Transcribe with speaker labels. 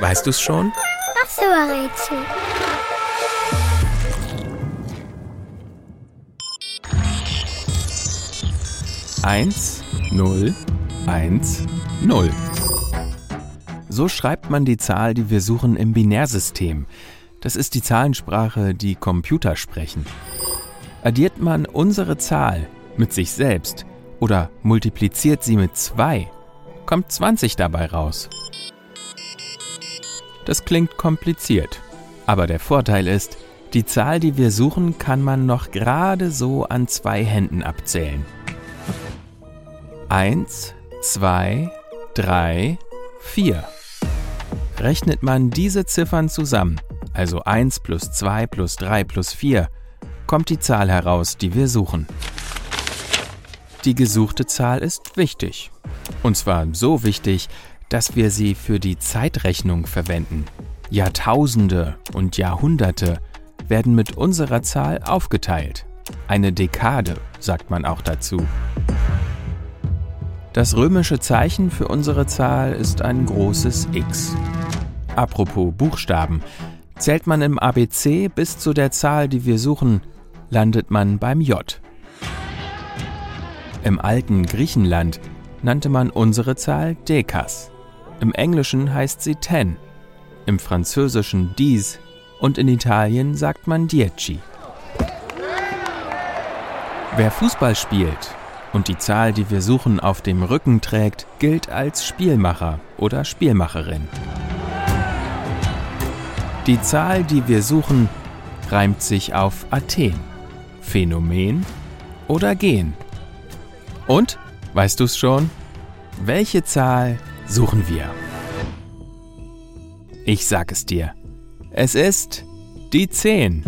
Speaker 1: Weißt du's schon?
Speaker 2: Das Rätsel.
Speaker 1: Eins, null, eins, null. So schreibt man die Zahl, die wir suchen, im Binärsystem. Das ist die Zahlensprache, die Computer sprechen. Addiert man unsere Zahl mit sich selbst oder multipliziert sie mit 2, kommt 20 dabei raus. Das klingt kompliziert, aber der Vorteil ist, die Zahl, die wir suchen, kann man noch gerade so an zwei Händen abzählen. 1, 2, 3, 4. Rechnet man diese Ziffern zusammen, also 1 plus 2 plus 3 plus 4, kommt die Zahl heraus, die wir suchen. Die gesuchte Zahl ist wichtig. Und zwar so wichtig, dass wir sie für die Zeitrechnung verwenden. Jahrtausende und Jahrhunderte werden mit unserer Zahl aufgeteilt. Eine Dekade, sagt man auch dazu. Das römische Zeichen für unsere Zahl ist ein großes X. Apropos Buchstaben. Zählt man im ABC bis zu der Zahl, die wir suchen, landet man beim J. Im alten Griechenland nannte man unsere Zahl Dekas. Im Englischen heißt sie Ten, im Französischen Dies und in Italien sagt man Dieci. Wer Fußball spielt und die Zahl, die wir suchen, auf dem Rücken trägt, gilt als Spielmacher oder Spielmacherin. Die Zahl, die wir suchen, reimt sich auf Athen, Phänomen oder Gen. Und, weißt du's schon? Welche Zahl suchen wir? Ich sag es dir. Es ist die 10.